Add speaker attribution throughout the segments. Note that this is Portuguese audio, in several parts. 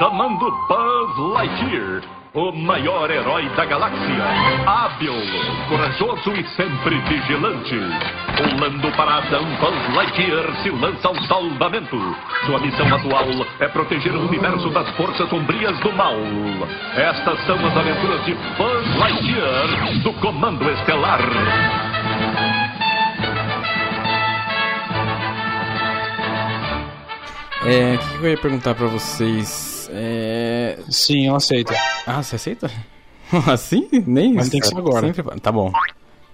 Speaker 1: chamando Buzz Lightyear, o maior herói da galáxia. Hábil, corajoso e sempre vigilante. Pulando para a ação, Buzz Lightyear se lança ao salvamento. Sua missão atual é proteger o universo das forças sombrias do mal. Estas são as aventuras de Buzz Lightyear do Comando Estelar.
Speaker 2: É, o que eu ia perguntar pra vocês? É...
Speaker 3: Sim, eu aceito.
Speaker 2: Ah, você aceita? assim? Nem
Speaker 3: Mas tem que ser agora.
Speaker 2: Sempre... Tá bom.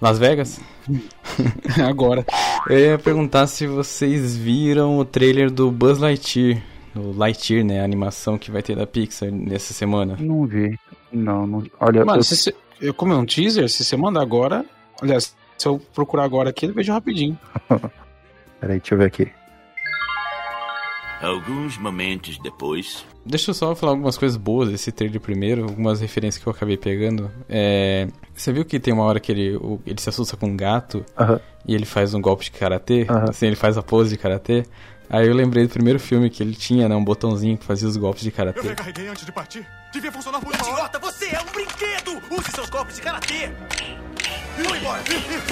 Speaker 2: Las Vegas?
Speaker 3: agora.
Speaker 2: Eu ia perguntar se vocês viram o trailer do Buzz Lightyear. O Lightyear, né? A animação que vai ter da Pixar nessa semana.
Speaker 4: Não vi. Não, não. Olha,
Speaker 3: Mano,
Speaker 4: eu...
Speaker 3: se você- eu como é um teaser, se você manda agora. Aliás, se eu procurar agora aqui, eu vejo rapidinho.
Speaker 4: Peraí, deixa eu ver aqui.
Speaker 5: Alguns momentos depois.
Speaker 2: Deixa eu só falar algumas coisas boas desse trailer primeiro, algumas referências que eu acabei pegando. É, Você viu que tem uma hora que ele, ele se assusta com um gato
Speaker 4: Aham.
Speaker 2: e ele faz um golpe de karatê?
Speaker 4: Aham.
Speaker 2: Assim, ele faz a pose de karatê. Aí eu lembrei do primeiro filme que ele tinha, né? Um botãozinho que fazia os golpes de karatê.
Speaker 6: recarreguei antes de partir. Devia funcionar por. Idiota, você é um brinquedo! Use seus golpes de karatê! Vou embora!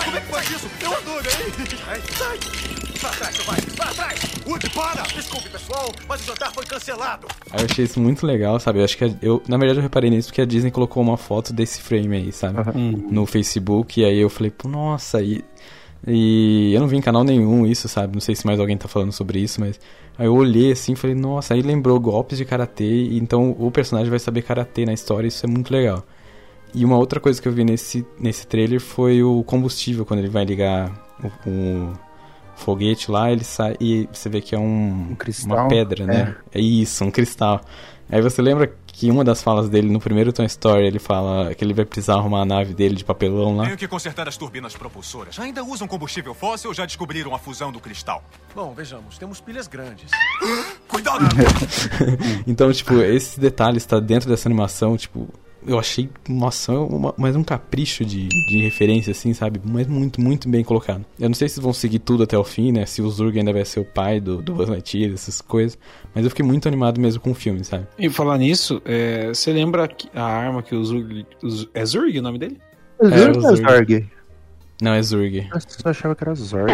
Speaker 6: Como é que faz isso? Eu adorei! Ai, sai! Pra trás, seu vai! Pra trás! Woody, para! Desculpe, pessoal, mas o jantar foi cancelado.
Speaker 2: Aí eu achei isso muito legal, sabe? Eu acho que a- eu, na verdade, eu reparei nisso porque a Disney colocou uma foto desse frame aí, sabe?
Speaker 3: Hum.
Speaker 2: No Facebook, e aí eu falei, pô, nossa, e, e eu não vi em canal nenhum isso, sabe? Não sei se mais alguém tá falando sobre isso, mas aí eu olhei assim e falei, nossa, aí lembrou golpes de karatê, e então o personagem vai saber karatê na história, isso é muito legal. E uma outra coisa que eu vi nesse, nesse trailer foi o combustível, quando ele vai ligar o, o foguete lá, ele sai e você vê que é um,
Speaker 4: Um cristal,
Speaker 2: uma pedra, né? É isso, um cristal. Aí você lembra que uma das falas dele no primeiro Toy Story, ele fala que ele vai precisar arrumar a nave dele de papelão lá.
Speaker 6: Tenho que consertar as turbinas propulsoras. Ainda usam combustível fóssil ou já descobriram a fusão do cristal? Bom, vejamos. Temos pilhas grandes. Cuidado!
Speaker 2: Então, tipo, esse detalhe está dentro dessa animação, tipo, eu achei, nossa, uma, mais um capricho de, de referência, assim, sabe? Mas muito, muito bem colocado. Eu não sei se vão seguir tudo até o fim, né? Se o Zurg ainda vai ser o pai do, do Buzz Lightyear, essas coisas. Mas eu fiquei muito animado mesmo com o filme, sabe?
Speaker 3: E falar nisso, é, você lembra que a arma que o Zurg. o é Zurg o nome dele?
Speaker 4: Zurg
Speaker 2: É, o
Speaker 4: ou
Speaker 2: Zurg.
Speaker 4: Zorg?
Speaker 2: Não, é Zurg.
Speaker 4: Eu só achava que era Zorg.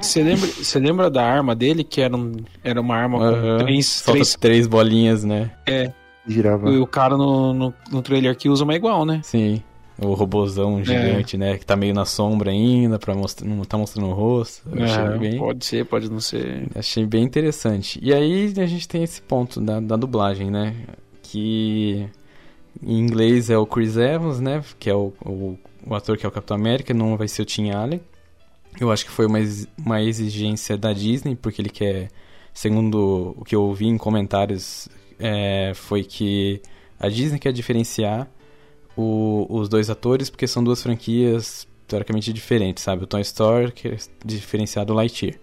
Speaker 3: Você lembra, você lembra da arma dele, que era, um, era uma arma com
Speaker 2: Aham.
Speaker 3: três.
Speaker 2: Solta
Speaker 3: três
Speaker 2: três bolinhas, né?
Speaker 3: é,
Speaker 4: Girava.
Speaker 3: e o cara no, no, no trailer aqui usa uma igual, né?
Speaker 2: Sim. O robozão gigante, né? Que tá meio na sombra ainda, pra mostrar, não tá mostrando o rosto. Eu achei
Speaker 3: Aham,
Speaker 2: bem...
Speaker 3: Pode ser, pode não ser.
Speaker 2: Achei bem interessante. E aí a gente tem esse ponto da, da dublagem, né? Que em inglês é o Chris Evans, né? Que é o, o, o ator que é o Capitão América, não vai ser o Tim Allen. Eu acho que foi uma, uma exigência da Disney, porque ele quer, segundo o que eu ouvi em comentários, é, foi que a Disney quer diferenciar o- os dois atores, porque são duas franquias teoricamente diferentes, sabe? O Toy Story que é diferenciado do Lightyear.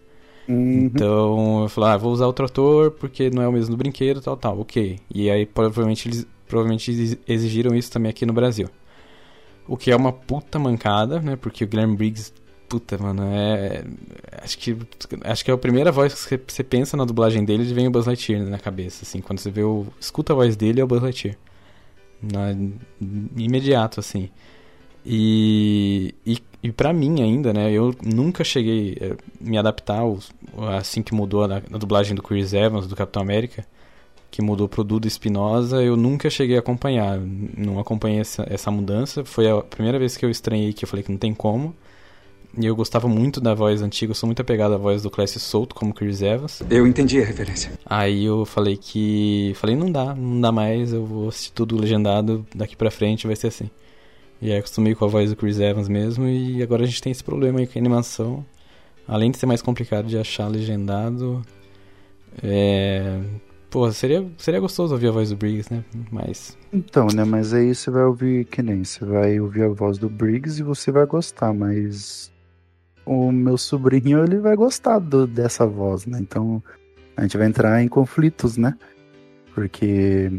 Speaker 4: Uhum.
Speaker 2: Então eu falei, ah, vou usar outro ator porque não é o mesmo do brinquedo, tal, tal, ok. E aí provavelmente eles provavelmente exigiram isso também aqui no Brasil. O que é uma puta mancada, né? Porque o Glenn Briggs, puta, mano, é. Acho que. Acho que é a primeira voz que você- pensa na dublagem dele vem o Buzz Lightyear na cabeça, assim. Quando você vê o. Escuta a voz dele é o Buzz Lightyear. Na, imediato, assim. E, e, e para mim ainda, né, eu nunca cheguei a me adaptar assim que mudou a, a dublagem do Chris Evans, do Capitão América, que mudou pro Dudu Espinosa, eu nunca cheguei a acompanhar, não acompanhei essa, essa mudança, foi a primeira vez que eu estranhei que eu falei que não tem como, e eu gostava muito da voz antiga, eu sou muito apegado à voz do Clécio Souto como Chris Evans,
Speaker 7: Eu entendi a referência.
Speaker 2: Aí eu falei que. Falei, não dá, não dá mais, eu vou assistir tudo legendado, daqui pra frente vai ser assim. E aí acostumei com a voz do Chris Evans mesmo, e agora a gente tem esse problema aí com a animação. Além de ser mais complicado de achar legendado. É. Pô, seria, seria gostoso ouvir a voz do Briggs, né? Mas.
Speaker 4: Então, né? Mas aí você vai ouvir que nem você vai ouvir a voz do Briggs e você vai gostar, mas o meu sobrinho ele vai gostar do- dessa voz, né? Então a gente vai entrar em conflitos, né? Porque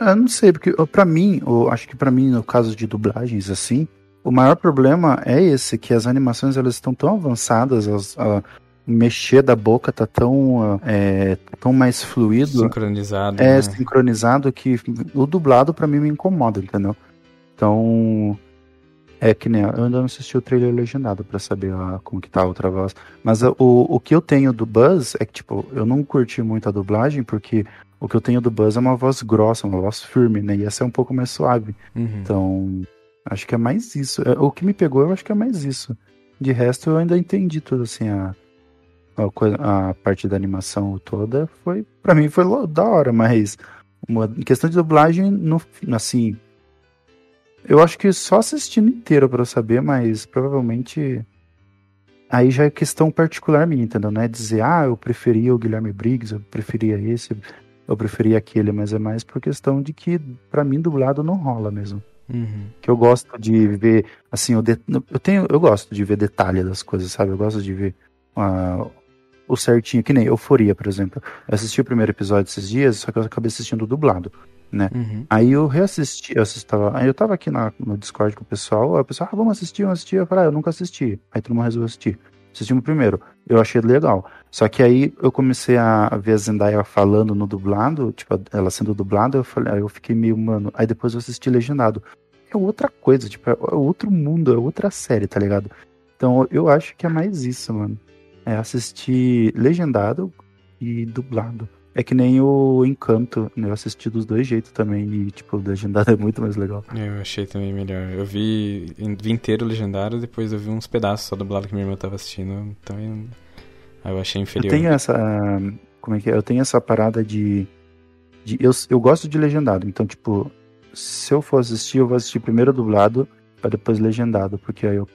Speaker 4: eu não sei, porque ó, pra mim, eu acho que pra mim no caso de dublagens assim, o maior problema é esse que as animações elas estão tão avançadas, as- a- mexer da boca tá tão, é, tão mais fluido.
Speaker 2: Sincronizado.
Speaker 4: É,
Speaker 2: né?
Speaker 4: sincronizado que o dublado pra mim me incomoda, entendeu? Então, é que nem eu ainda não assisti o trailer legendado pra saber ah, como que tá a outra voz. Mas ah, o, o que eu tenho do Buzz é que, tipo, eu não curti muito a dublagem porque o que eu tenho do Buzz é uma voz grossa, uma voz firme, né? E essa é um pouco mais suave.
Speaker 2: Uhum.
Speaker 4: Então, acho que é mais isso. É, O que me pegou, eu acho que é mais isso. De resto, eu ainda entendi tudo, assim, a, a, a parte da animação toda foi, pra mim, foi da hora, mas uma em questão de dublagem, no, assim, eu acho que só assistindo inteiro pra eu saber, mas provavelmente aí já é questão particular minha, entendeu? Não é dizer, ah, eu preferia o Guilherme Briggs, eu preferia esse, eu preferia aquele, mas é mais por questão de que, pra mim, dublado não rola mesmo
Speaker 2: Uhum.
Speaker 4: que eu gosto de ver assim o de- eu tenho eu gosto de ver detalhe das coisas sabe eu gosto de ver ah, o certinho que nem euforia por exemplo eu assisti o primeiro episódio esses dias só que eu acabei assistindo dublado
Speaker 2: Uhum.
Speaker 4: aí eu reassisti eu assisti, tava, aí eu tava aqui na- no Discord com o pessoal aí o pessoal ah, vamos assistir vamos assistir eu falei ah, eu nunca assisti aí todo mundo resolveu assistir assistimos primeiro eu achei legal só que aí eu comecei a ver a Zendaya falando no dublado tipo ela sendo dublada eu falei aí eu fiquei meio mano aí depois eu assisti legendado é outra coisa, tipo, é outro mundo, é outra série, tá ligado? Então eu acho que é mais isso, mano. É assistir legendado e dublado. É que nem o Encanto, né? Eu assisti dos dois jeitos também e, tipo, o legendado é muito mais legal.
Speaker 2: Eu achei também melhor. Eu vi, vi inteiro legendário, depois eu vi uns pedaços só dublado que minha irmã tava assistindo. Também. Aí eu achei
Speaker 4: Eu
Speaker 2: inferior.
Speaker 4: tenho essa. Como é que é? Eu tenho essa parada de. de eu, eu gosto de legendado, então, tipo, se eu for assistir, eu vou assistir primeiro dublado, pra depois legendado, porque aí eu.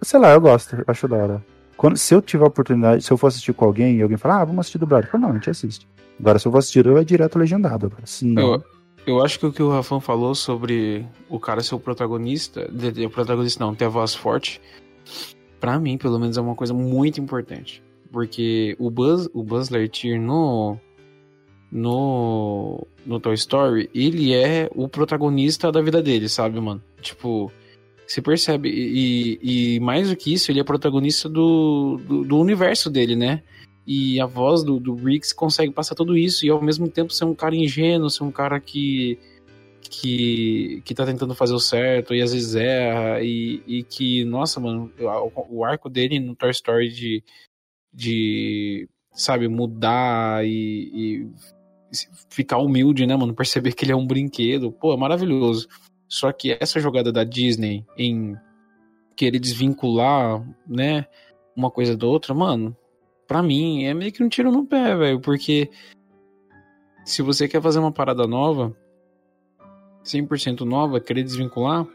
Speaker 4: Sei lá, eu gosto, eu acho da hora. Quando, se eu tiver a oportunidade, se eu for assistir com alguém e alguém falar, ah, vamos assistir dublado, eu falo, não, a gente assiste. Agora, se eu for assistir, eu é direto legendado. Não,
Speaker 3: Eu, eu acho que o que o Rafão falou sobre o cara ser o protagonista, de, de- o protagonista não, ter a voz forte, pra mim, pelo menos, é uma coisa muito importante. Porque o Buzz, o Buzz Lightyear no, no, no Toy Story, ele é o protagonista da vida dele, sabe, mano? Tipo, você percebe, e, e mais do que isso, ele é protagonista do, do, do universo dele, né? E a voz do, do consegue passar tudo isso e ao mesmo tempo ser um cara ingênuo, ser um cara que que, que tá tentando fazer o certo e às vezes erra e, e que, nossa, mano, o, o arco dele no Toy Story de, de sabe, mudar e, e ficar humilde, né, mano, perceber que ele é um brinquedo, pô, é maravilhoso. Só que essa jogada da Disney em querer desvincular, né, uma coisa da outra, mano, pra mim é meio que um tiro no pé, velho, porque se você quer fazer uma parada nova, 100% nova, querer desvincular,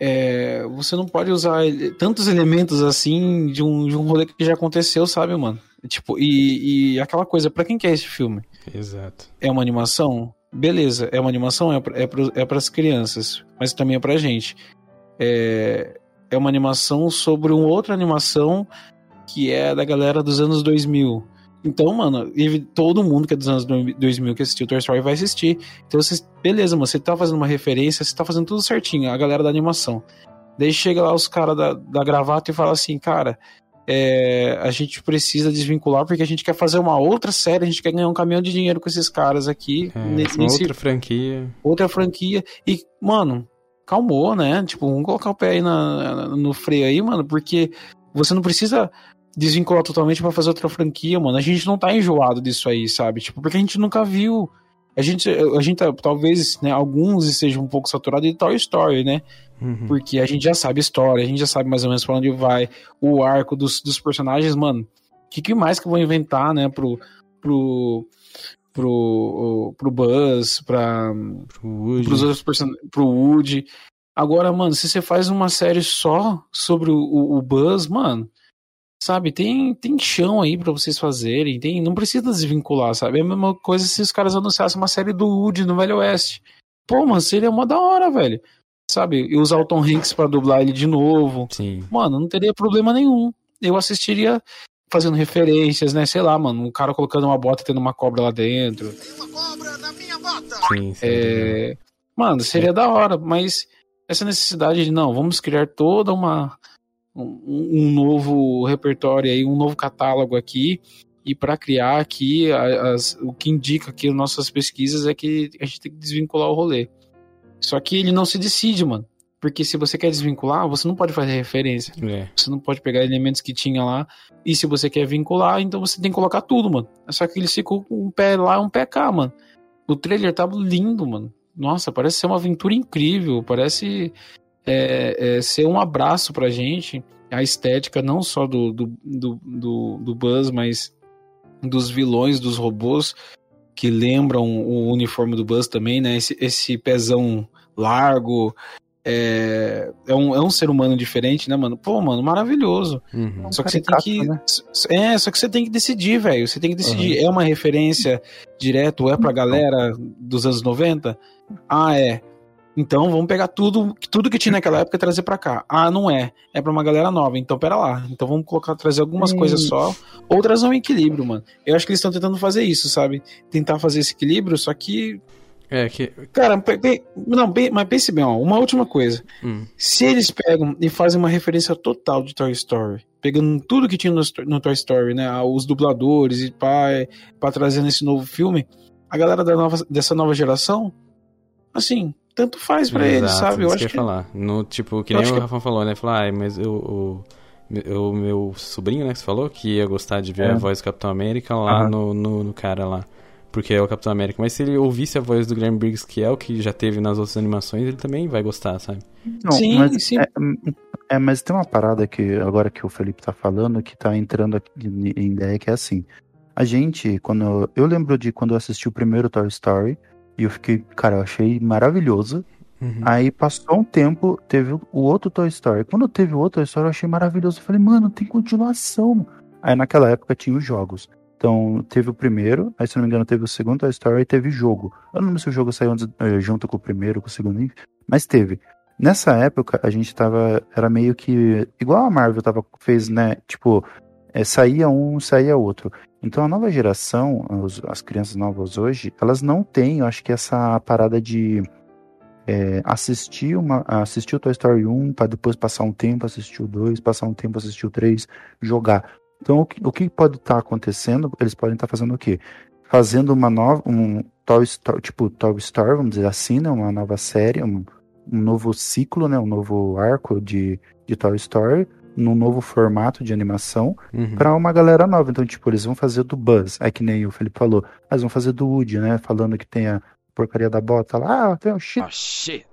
Speaker 3: é, você não pode usar tantos elementos assim de um, de um rolê que já aconteceu, sabe, mano? Tipo, e, e aquela coisa, pra quem que é esse filme?
Speaker 2: Exato.
Speaker 3: É uma animação? Beleza, é uma animação, é, é, é pras crianças, mas também é pra gente. É, é uma animação sobre uma outra animação que é da galera dos anos 2000. Então, mano, todo mundo que é dos anos 2000 que assistiu Toy Story vai assistir. Então, você, beleza, mano, você tá fazendo uma referência, você tá fazendo tudo certinho, a galera da animação. Daí chega lá os caras da, da gravata e fala assim, cara, é, a gente precisa desvincular porque a gente quer fazer uma outra série, a gente quer ganhar um caminhão de dinheiro com esses caras aqui,
Speaker 2: É,
Speaker 3: nesse,
Speaker 2: outra franquia.
Speaker 3: outra franquia. E, mano, calmou, né? Tipo, vamos colocar o pé aí na, no freio aí, mano, porque você não precisa desvincular totalmente pra fazer outra franquia, mano. A gente não tá enjoado disso aí, sabe? Tipo, porque a gente nunca viu. A gente, a gente talvez, né, alguns estejam um pouco saturados de Toy Story, né?
Speaker 2: Uhum.
Speaker 3: Porque a gente já sabe a história, a gente já sabe mais ou menos pra onde vai, o arco dos, dos personagens, mano. O que, que mais que eu vou inventar, né, pro. pro. pro, pro Buzz, pra,
Speaker 2: Pro Woody.
Speaker 3: pros outros personagens, pro Woody. Agora, mano, se você faz uma série só sobre o, o, o Buzz, mano, sabe, tem, tem chão aí pra vocês fazerem, tem, não precisa desvincular, sabe? É a mesma coisa se os caras anunciassem uma série do Woody no Velho Oeste. Pô, mano, seria uma da hora, velho. Sabe? E usar o Tom Hanks pra dublar ele de novo.
Speaker 2: Sim.
Speaker 3: Mano, não teria problema nenhum. Eu assistiria fazendo referências, né? Sei lá, mano, um cara colocando uma bota e tendo uma cobra lá dentro.
Speaker 6: Tem uma cobra na minha bota!
Speaker 2: Sim, sim.
Speaker 3: É, Mano, seria da hora, mas essa necessidade de não, vamos criar toda uma um, um novo repertório aí, um novo catálogo aqui. E para criar aqui, as, o que indica aqui nossas pesquisas é que a gente tem que desvincular o rolê. Só que ele não se decide, mano. Porque se você quer desvincular, você não pode fazer referência.
Speaker 2: É.
Speaker 3: Você não pode pegar elementos que tinha lá. E se você quer vincular, então você tem que colocar tudo, mano. Só que ele ficou com um pé lá e um pé cá, mano. O trailer tava lindo, mano. Nossa, parece ser uma aventura incrível. Parece é, é, ser um abraço pra gente. A estética não só do, do, do, do, do Buzz, mas dos vilões, dos robôs que lembram o uniforme do Buzz também, né? Esse, esse pezão largo, é, é, um, é um ser humano diferente, né, mano? Pô, mano, maravilhoso.
Speaker 2: Uhum.
Speaker 3: Só que você tem que.
Speaker 4: né?
Speaker 3: É, só que você tem que decidir, velho. Você tem que decidir. É uma referência direto, é pra galera dos anos 90? Ah, é. Então vamos pegar tudo, tudo que tinha naquela época e trazer pra cá. Ah, não é. É pra uma galera nova. Então pera lá. Então vamos colocar, trazer algumas
Speaker 4: Hum.
Speaker 3: coisas só. Ou trazer um equilíbrio, mano. Eu acho que eles estão tentando fazer isso, sabe? Tentar fazer esse equilíbrio, só que.
Speaker 2: É que.
Speaker 3: Cara, pe- pe- não, mas pense bem, ó. Uma última coisa.
Speaker 2: hum,
Speaker 3: Se eles pegam e fazem uma referência total de Toy Story, pegando tudo que tinha no, no Toy Story, né? Os dubladores e pá, pra trazer nesse novo filme, a galera nova, dessa nova geração, assim, tanto faz pra eles,
Speaker 2: exato,
Speaker 3: sabe? Eu acho
Speaker 2: que
Speaker 3: que.
Speaker 2: eu ia falar. No, tipo, que
Speaker 3: eu
Speaker 2: nem o
Speaker 3: que-
Speaker 2: Rafa falou, né? Falar, ai, mas eu, o, o meu sobrinho, né, que você falou, que ia gostar de ver
Speaker 4: É.
Speaker 2: a voz do Capitão América lá no, no, no cara lá. Porque é o Capitão América. Mas se ele ouvisse a voz do Guilherme Briggs, que é o que já teve nas outras animações, ele também vai gostar, sabe?
Speaker 4: Não,
Speaker 3: Sim,
Speaker 4: mas,
Speaker 3: sim.
Speaker 4: É, é, mas tem uma parada que agora que o Felipe tá falando que tá entrando aqui em em ideia que é assim. A gente, quando. Eu lembro de quando eu assisti o primeiro Toy Story e eu fiquei, cara, eu achei maravilhoso.
Speaker 2: Uhum.
Speaker 4: Aí passou um tempo, teve o outro Toy Story. Quando teve o outro Toy Story, eu achei maravilhoso. Eu falei, mano, tem continuação. Aí naquela época tinha os jogos. Então teve o primeiro, aí se não me engano teve o segundo Toy Story e teve jogo. Eu não lembro se o jogo saiu eh, junto com o primeiro, com o segundo, mas teve. Nessa época a gente tava, era meio que igual a Marvel tava, fez, né? Tipo, eh, saía um, saía outro. Então a nova geração, os- as crianças novas hoje, elas não têm, eu acho que essa parada de é, assistir, uma, assistir o Toy Story 1 para depois passar um tempo, assistir o 2, passar um tempo, assistir o 3, jogar. Então o que, o que pode estar acontecendo? Eles podem estar fazendo o quê? Fazendo uma nova, um Toy Story, tipo Toy Story, vamos dizer assim, né? Uma nova série, um, um novo ciclo, né? Um novo arco de, de Toy Story, num novo formato de animação,
Speaker 2: Uhum.
Speaker 4: pra uma galera nova. Então, tipo, eles vão fazer do Buzz, é que nem o Felipe falou, mas vão fazer do Woody, né? Falando que tem a porcaria da bota lá, ah, tem um shit
Speaker 7: Oh shit.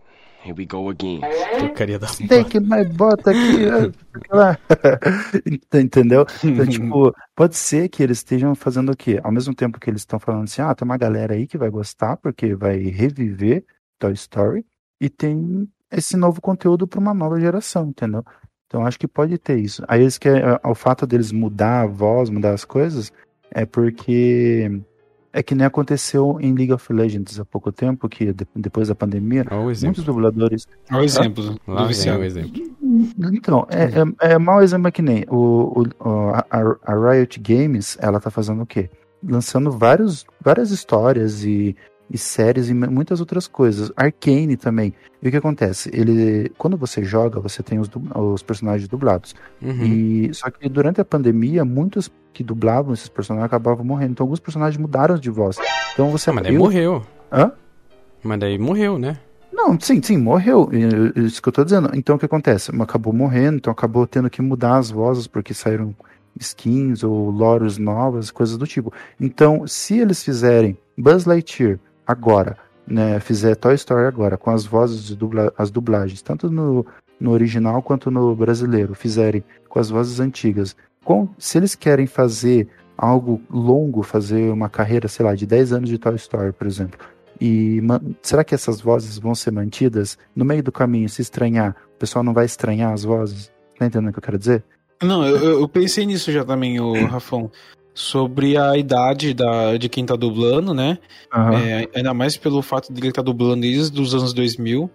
Speaker 7: Here we go again.
Speaker 2: Porcaria da
Speaker 4: steak my bota aqui, ah, lá. entendeu? Então, tipo, pode ser que eles estejam fazendo o quê? Ao mesmo tempo que eles estão falando assim, ah, tem uma galera aí que vai gostar, porque vai reviver Toy Story, e tem esse novo conteúdo para uma nova geração, entendeu? Então acho que pode ter isso. Aí eles querem, o fato deles mudar a voz, mudar as coisas, é porque é que nem aconteceu em League of Legends há pouco tempo, que de- depois da pandemia, muitos dubladores.
Speaker 3: Olha o exemplo
Speaker 2: Lá vem o exemplo.
Speaker 4: Então, é, é, é mau exemplo é que nem o- o- a, a Riot Games, ela tá fazendo o quê? Lançando vários, várias histórias e, e séries e muitas outras coisas. Arcane também. E o que acontece? Ele, quando você joga, você tem os, os personagens dublados.
Speaker 2: Uhum.
Speaker 4: E só que durante a pandemia, muitos que dublavam esses personagens acabavam morrendo. Então alguns personagens mudaram de voz. Então você
Speaker 2: Ah, mas daí
Speaker 4: eu-
Speaker 2: morreu.
Speaker 4: Hã?
Speaker 2: Mas daí morreu, né?
Speaker 4: Não, sim, sim, morreu. Isso que eu tô dizendo. Então o que acontece? Acabou morrendo, então acabou tendo que mudar as vozes porque saíram skins ou loros novas, coisas do tipo. Então, se eles fizerem Buzz Lightyear agora, né, fizer Toy Story agora com as vozes de dubla, as dublagens, tanto no, no original quanto no brasileiro, fizerem com as vozes antigas, com, se eles querem fazer algo longo, fazer uma carreira, sei lá, de 10 anos de Toy Story, por exemplo, e será que essas vozes vão ser mantidas? No meio do caminho, se estranhar, o pessoal não vai estranhar as vozes? Tá entendendo o que eu quero dizer?
Speaker 3: Não, eu, eu- eu pensei nisso já também, o Rafão. Sobre a idade da, de quem tá dublando, né? É, ainda mais pelo fato de ele estar dublando desde os anos 2000.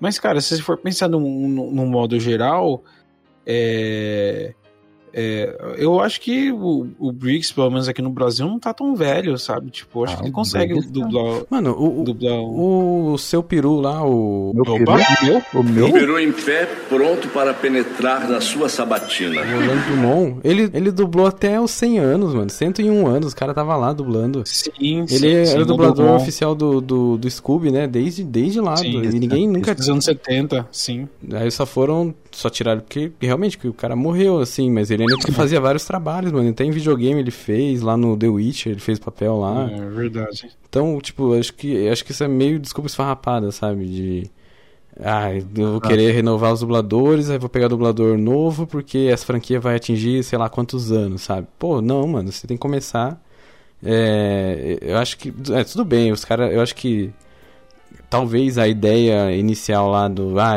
Speaker 3: Mas, cara, se você for pensar num, num- num modo geral, é, é, eu acho que o, o Briggs, pelo menos aqui no Brasil, não tá tão velho, sabe? Tipo, acho
Speaker 4: Ah,
Speaker 3: que ele
Speaker 4: o
Speaker 3: consegue
Speaker 4: Briggs tá.
Speaker 3: dublar,
Speaker 2: Mano, o, o,
Speaker 3: dublar um...
Speaker 2: o seu peru lá, o.
Speaker 4: Meu
Speaker 3: Opa, meu?
Speaker 4: O meu?
Speaker 5: Peru em pé, pronto para penetrar na sua sabatina.
Speaker 2: O Orlando Drummond, ele, ele dublou até os 100 anos, mano. 101 anos, o cara tava lá dublando.
Speaker 3: Sim,
Speaker 2: Ele
Speaker 3: sim,
Speaker 2: era
Speaker 3: sim,
Speaker 2: o dublador oficial do, do, do Scooby, né? Desde, desde lá.
Speaker 3: Sim,
Speaker 2: e ninguém nunca.
Speaker 3: Dos anos 70, sim.
Speaker 2: Aí só foram. Só tiraram porque realmente que o cara morreu, assim. Mas ele ainda fazia vários trabalhos, mano. Até em videogame ele fez, lá no The Witcher, ele fez papel lá.
Speaker 3: É verdade.
Speaker 2: Então, tipo, acho que, acho que isso é meio desculpa esfarrapada, sabe? De. Ah, eu vou querer renovar os dubladores, aí vou pegar dublador novo porque essa franquia vai atingir sei lá quantos anos, sabe? Pô, não, mano, você tem que começar. É, eu acho que. É, tudo bem, os caras. Eu acho que. Talvez a ideia inicial lá do. Ah,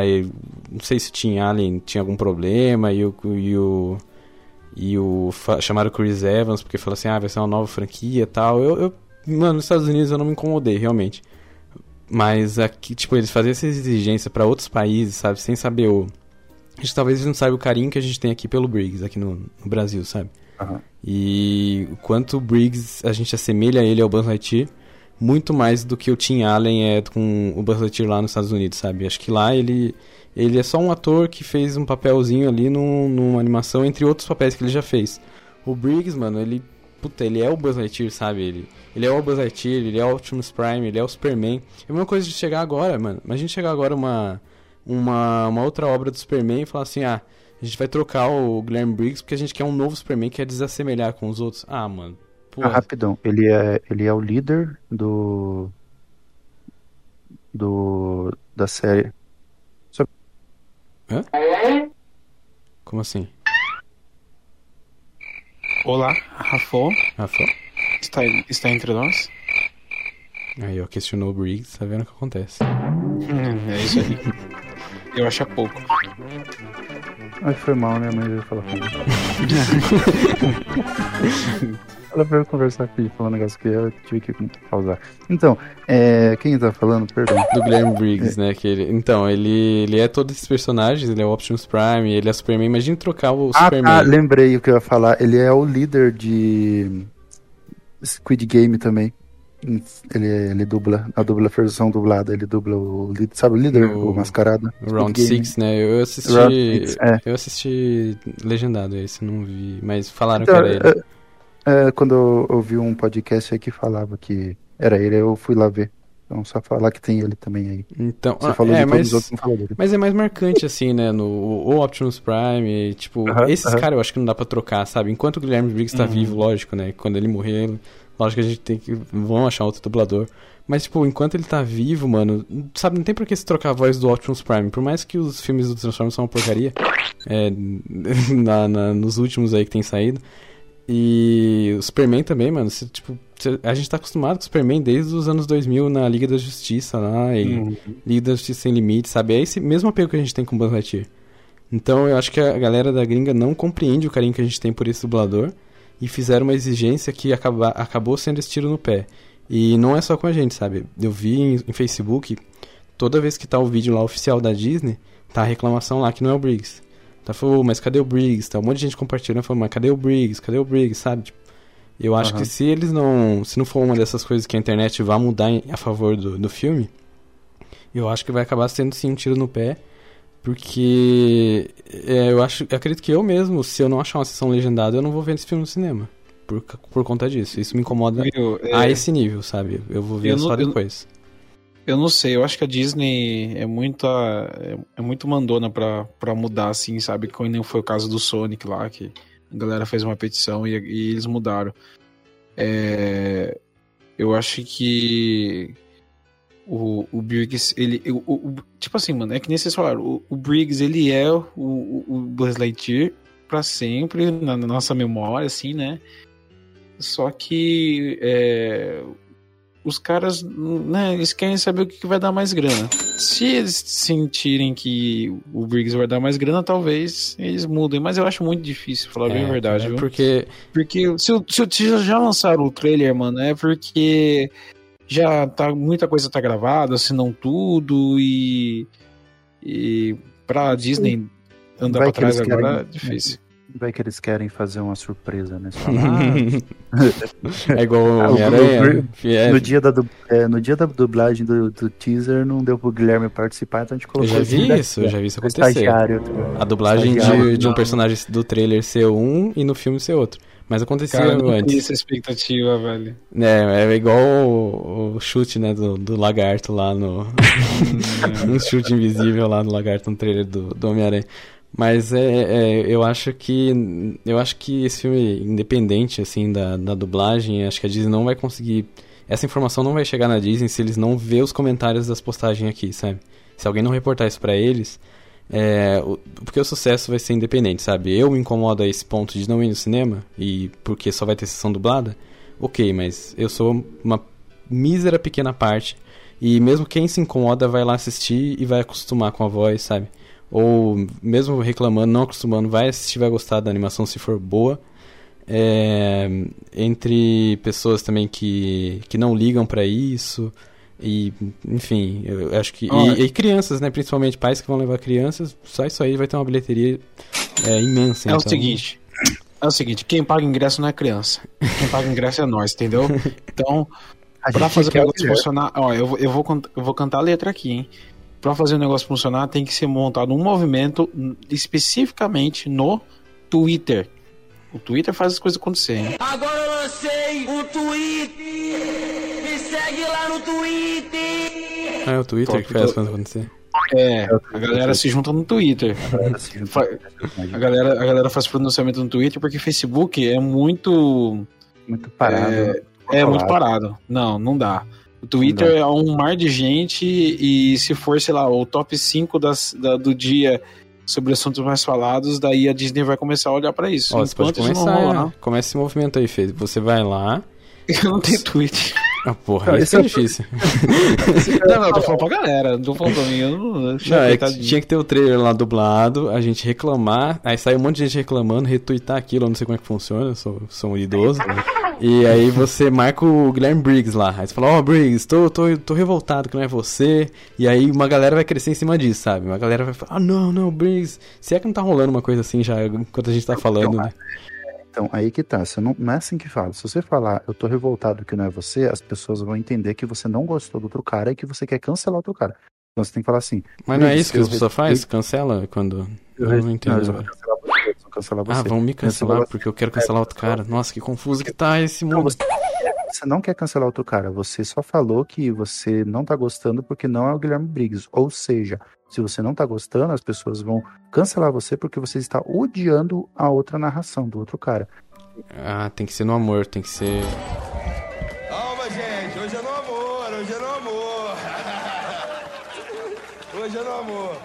Speaker 2: não sei se tinha Alien tinha algum problema e o. E o e o chamaram o Chris Evans porque falou assim, ah, vai ser uma nova franquia e tal. Eu, eu, mano, nos Estados Unidos eu não me incomodei, realmente. Mas aqui, tipo, eles faziam essa exigência pra outros países, sabe? Sem saber o. A gente talvez não saiba o carinho que a gente tem aqui pelo Briggs, aqui no, no Brasil, sabe?
Speaker 4: Aham.
Speaker 2: E o quanto o Briggs a gente assemelha ele ao Buzz Lightyear, muito mais do que o Tim Allen é com o Buzz Lightyear lá nos Estados Unidos, sabe? Acho que lá ele ele é só um ator que fez um papelzinho ali num, numa animação, entre outros papéis que ele já fez. O Briggs, mano, ele. Puta, ele é o Buzz Lightyear, sabe? Ele, ele é o Buzz Lightyear, ele é o Optimus Prime, ele é o Superman. É a mesma coisa de chegar agora, mano. Imagina chegar agora uma, uma, uma outra obra do Superman e falar assim: ah, a gente vai trocar o Guilherme Briggs porque a gente quer um novo Superman que quer desassemelhar com os outros. Ah, mano. Pô,
Speaker 4: Ah, rapidão. Ele é, ele é o líder do. Do. Da série.
Speaker 2: como assim?
Speaker 3: Olá, Rafô,
Speaker 2: Rafa?
Speaker 3: está, está entre nós?
Speaker 2: Aí, ó, questionou o Briggs, tá vendo o que acontece.
Speaker 3: Hum, é isso aí. Eu acho pouco.
Speaker 4: Ai, foi mal, né? Mas eu ia falar comigo. Ela veio conversar comigo, falar um negócio que eu tive que pausar. Então, é, quem tá falando? Perdão.
Speaker 2: Do Guilherme Briggs, né? Que ele, então, ele, ele é todos esses personagens, ele é o Optimus Prime, ele é o Superman. Imagina trocar o
Speaker 4: Ah,
Speaker 2: Superman.
Speaker 4: tá, lembrei o que eu ia falar. Ele é o líder de Squid Game também. Ele, ele dubla, a dubla versão dublada, ele dubla o líder, sabe o líder,
Speaker 2: No-
Speaker 4: o mascarado?
Speaker 2: O Round
Speaker 4: Squid Game.
Speaker 2: 6, né? Eu assisti.
Speaker 4: Six, é.
Speaker 2: Eu assisti legendado esse, não vi. Mas falaram
Speaker 4: Então,
Speaker 2: que era ele.
Speaker 4: É, quando eu ouvi um podcast aí que falava que era ele, eu fui lá ver. Então só falar que tem ele também aí.
Speaker 2: Então,
Speaker 4: Você
Speaker 2: ah,
Speaker 4: falou
Speaker 2: é,
Speaker 4: de todos
Speaker 2: mas,
Speaker 4: os outros, não falou dele.
Speaker 2: mas é mais marcante, assim, né? No o Optimus Prime, tipo,
Speaker 4: Aham,
Speaker 2: esses
Speaker 4: aham.
Speaker 2: caras eu acho que não dá pra trocar, sabe? Enquanto o Guilherme Briggs tá vivo, lógico, né? Quando ele morrer, lógico que a gente tem que. Vão achar outro dublador. Mas, tipo, enquanto ele tá vivo, mano, sabe, não tem por que se trocar a voz do Optimus Prime. Por mais que os filmes do Transformers são uma porcaria, é, na, na- nos últimos aí que tem saído. E o Superman também, mano. cê, tipo, a gente tá acostumado com o Superman desde os anos 2000 na Liga da Justiça lá. E
Speaker 3: Uhum.
Speaker 2: Liga da Justiça Sem Limites, sabe? É esse mesmo apego que a gente tem com o Buzz Lightyear. Então eu acho que a galera da gringa não compreende o carinho que a gente tem por esse dublador. E fizeram uma exigência que acaba, acabou sendo esse tiro no pé. E não é só com a gente, sabe? Eu vi em, em Facebook, toda vez que tá o vídeo lá oficial da Disney, tá a reclamação lá que não é o Briggs. Tá falando, mas cadê o Briggs? Tá um monte de gente compartilhando, falando, mas cadê o Briggs? Cadê o Briggs? Sabe? Tipo, eu acho
Speaker 3: Aham.
Speaker 2: que se eles não. Se não for uma dessas coisas que a internet vai mudar em- a favor do, do filme, eu acho que vai acabar sendo sim um tiro no pé. Porque é, eu acho. Eu acredito que eu mesmo, se eu não achar uma sessão legendada, eu não vou ver esse filme no cinema. Por, por conta disso. Isso me incomoda
Speaker 3: Viu? É,
Speaker 2: a esse nível, sabe? Eu vou ver
Speaker 3: Eu
Speaker 2: só
Speaker 3: não- eu-
Speaker 2: depois.
Speaker 3: Eu não sei, eu acho que a Disney é muito, é, é muito mandona pra, pra mudar, assim, sabe? Nem foi o caso do Sonic lá, que a galera fez uma petição e, e eles mudaram. É, eu acho que o, o Briggs, ele. o- o- tipo assim, mano, é que nem vocês falaram, o, o Briggs, ele é o, o, o Buzz Lightyear pra sempre, na, na nossa memória, assim, né? Só que é, os caras, né, eles querem saber o que vai dar mais grana. Se eles sentirem que o Briggs vai dar mais grana, talvez eles mudem. Mas eu acho muito difícil, falar bem a verdade,
Speaker 2: é
Speaker 3: viu?
Speaker 2: porque
Speaker 3: Porque se, o- se, o- se já lançaram o trailer, mano, é porque já tá muita coisa tá gravada, se não tudo, e. E pra Disney andar
Speaker 4: Vai
Speaker 3: pra trás agora
Speaker 4: querem-
Speaker 3: é difícil.
Speaker 4: Vai que eles querem fazer uma surpresa, né? Fala,
Speaker 2: É igual o
Speaker 4: Ah,
Speaker 2: Homem-Aranha.
Speaker 4: o-
Speaker 2: É,
Speaker 4: no, dia da, é, no dia da dublagem do, do teaser não deu pro Guilherme participar, então a gente
Speaker 2: eu
Speaker 4: colocou
Speaker 2: já
Speaker 4: esse
Speaker 2: vi isso, eu já vi isso
Speaker 4: o
Speaker 2: acontecer.
Speaker 4: estagiário.
Speaker 2: A dublagem de, de um personagem do trailer ser um e no filme ser outro. Mas acontecia
Speaker 3: Cara, não
Speaker 2: antes.
Speaker 3: essa expectativa, velho.
Speaker 2: É, é igual o, o chute, né, do, do lagarto lá no. um chute invisível lá no lagarto no trailer do, do Homem-Aranha. Mas é, é, eu acho que. Eu acho que esse filme, independente assim da, da dublagem, acho que a Disney não vai conseguir. Essa informação não vai chegar na Disney se eles não ver os comentários das postagens aqui, sabe? Se alguém não reportar isso pra eles. É, o- porque o sucesso vai ser independente, sabe? Eu me incomodo a esse ponto de não ir no cinema, e porque só vai ter sessão dublada, ok, mas eu sou uma mísera pequena parte, e mesmo quem se incomoda vai lá assistir e vai acostumar com a voz, sabe? Ou mesmo reclamando, não acostumando, vai assistir, vai gostar da animação se for boa. É, entre pessoas também que, que não ligam pra isso. E, enfim, eu acho que.
Speaker 3: Olha.
Speaker 2: E, e crianças, né? Principalmente pais que vão levar crianças, só isso aí vai ter uma bilheteria é, imensa.
Speaker 3: É o
Speaker 2: então.
Speaker 3: seguinte. É o seguinte, quem paga ingresso não é criança. Quem paga ingresso é nós, entendeu? Então,
Speaker 4: A
Speaker 3: pra
Speaker 4: gente
Speaker 3: fazer o
Speaker 4: o
Speaker 3: negócio funcionar, ó, eu, eu, vou, eu vou cantar a letra aqui, hein? Pra fazer o negócio funcionar, tem que ser montado um movimento especificamente no Twitter. O Twitter faz as coisas acontecerem.
Speaker 8: Agora eu lancei um tweet. Me segue lá no Twitter.
Speaker 2: Ah, é o Twitter que faz as coisas acontecer.
Speaker 3: É, a galera se junta no Twitter. A galera, a galera faz pronunciamento no Twitter porque Facebook é muito.
Speaker 4: muito parado.
Speaker 3: É, é muito parado. Não, não dá. O Twitter é um mar de gente e se for, sei lá, o top 5 das, da- do dia sobre assuntos mais falados, daí a Disney vai começar a olhar pra isso.
Speaker 2: Ó, você pode começar.
Speaker 3: rolar,
Speaker 2: é, Começa esse movimento aí, Fê. Você vai lá.
Speaker 3: Eu não tenho Twitter.
Speaker 2: Ah, porra,
Speaker 4: Não,
Speaker 2: isso é difícil.
Speaker 3: não, não, eu tô falando pra galera, não tô falando pra mim. Eu não,
Speaker 2: Não, é que tinha que ter o trailer lá dublado, a gente reclamar, aí sai um monte de gente reclamando, retweetar aquilo, eu não sei como é que funciona, eu sou, sou um idoso. E aí você marca o Guilherme Briggs lá. Aí você fala, ó, Briggs, tô, tô, tô revoltado que não é você. E aí uma galera vai crescer em cima disso, sabe? Uma galera vai falar, ah, não, não, Briggs, se é que não tá rolando uma coisa assim já enquanto a gente tá falando, né?
Speaker 4: Então, aí que tá. Você não, não é assim que fala. Se você falar, eu tô revoltado que não é você, as pessoas vão entender que você não gostou do outro cara e que você quer cancelar outro cara. Então você tem que falar assim.
Speaker 2: Mas não é isso que pessoas
Speaker 4: respeito-
Speaker 2: fazem? Cancela quando.
Speaker 4: Eu,
Speaker 2: Eu não entendo
Speaker 4: eles você. Eles vão cancelar você.
Speaker 2: Ah, vão me cancelar
Speaker 4: Cancela
Speaker 2: porque eu quero cancelar outro cara. Nossa, que confuso que tá esse
Speaker 4: Não,
Speaker 2: mundo.
Speaker 4: você, você não quer cancelar outro cara, você só falou que você não tá gostando porque não é o Guilherme Briggs. Ou seja, se você não tá gostando, as pessoas vão cancelar você porque você está odiando a outra narração do outro cara.
Speaker 2: Ah, tem que ser no amor, tem que ser.
Speaker 6: É no amor.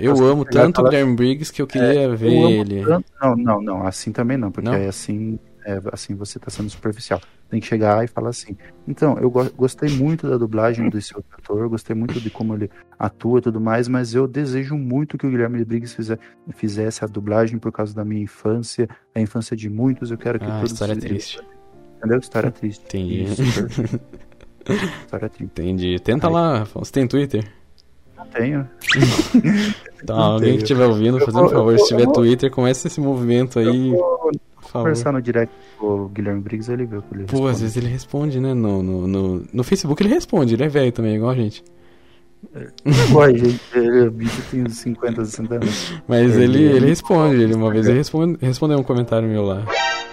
Speaker 2: Eu
Speaker 4: Nossa,
Speaker 2: amo tanto o Guilherme Briggs que eu queria ver
Speaker 4: Eu amo
Speaker 2: ele.
Speaker 4: tanto- Não, não, não, assim também não, porque
Speaker 2: Não?
Speaker 4: aí assim, é, assim você tá sendo superficial. Tem que chegar e falar assim. Então, eu go- gostei muito da dublagem desse outro ator, gostei muito de como ele atua e tudo mais, mas eu desejo muito que o Guilherme Briggs fizer- fizesse a dublagem por causa da minha infância, a infância de muitos. Eu quero que
Speaker 2: Ah,
Speaker 4: todos.
Speaker 2: história triste.
Speaker 4: Entendeu? História triste.
Speaker 2: Entendi.
Speaker 4: Isso, história triste.
Speaker 2: Entendi. Tenta lá, Rafael. Você tem Twitter?
Speaker 4: Não tenho.
Speaker 2: Tá,
Speaker 4: Não
Speaker 2: alguém que
Speaker 4: tenho.
Speaker 2: estiver ouvindo, fazendo um
Speaker 4: vou-
Speaker 2: favor, se tiver
Speaker 4: eu vou-
Speaker 2: Twitter, comece esse movimento aí.
Speaker 4: Conversar no direct com o Guilherme Briggs, ele vê o que ele
Speaker 2: Pô, às
Speaker 4: responde.
Speaker 2: vezes ele responde, né? No, no, no, no Facebook ele responde, ele é velho também, igual a gente.
Speaker 4: Ué, gente, ele, o bicho tem uns 50, 60 anos.
Speaker 2: Mas
Speaker 4: Ele-
Speaker 2: ele, ele responde, ele uma vez ele responde, respondeu um comentário meu lá.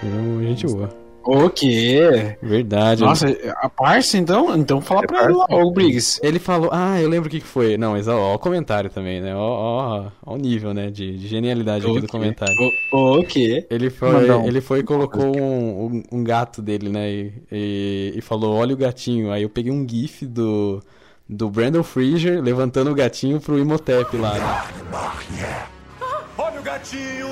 Speaker 2: Ele é uma gente boa.
Speaker 3: O quê?
Speaker 2: Verdade.
Speaker 3: Nossa, a parça então? Então fala
Speaker 4: É
Speaker 3: pra ele lá, ô Briggs.
Speaker 2: Ele falou, ah, eu lembro o que foi. Não, mas ó, ó o comentário também, né? Ó, ó, ó o nível, né, de, de genialidade aqui do comentário.
Speaker 3: O, o quê?
Speaker 2: Ele foi, ele foi e colocou um, um, um gato dele, né? E, e, e falou, olha o gatinho. Aí eu peguei um gif do, do Brandon Fraser levantando o gatinho pro Imhotep lá, né?
Speaker 6: Olha o gatinho.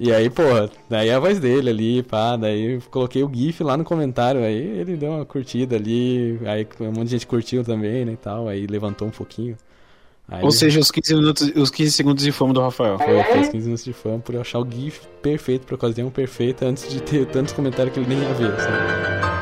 Speaker 2: E aí, porra, daí a voz dele ali, pá, daí coloquei o GIF lá no comentário, aí ele deu uma curtida ali, aí um monte de gente curtiu também, né, e tal, aí levantou um pouquinho. Aí
Speaker 3: Ou
Speaker 2: ele
Speaker 3: seja, os 15, minutos, os 15 segundos de fama do Rafael.
Speaker 2: foi, fez 15 minutos de fã por eu achar o GIF perfeito, por ocasião perfeita, antes de ter tantos comentários que ele nem ia ver, sabe?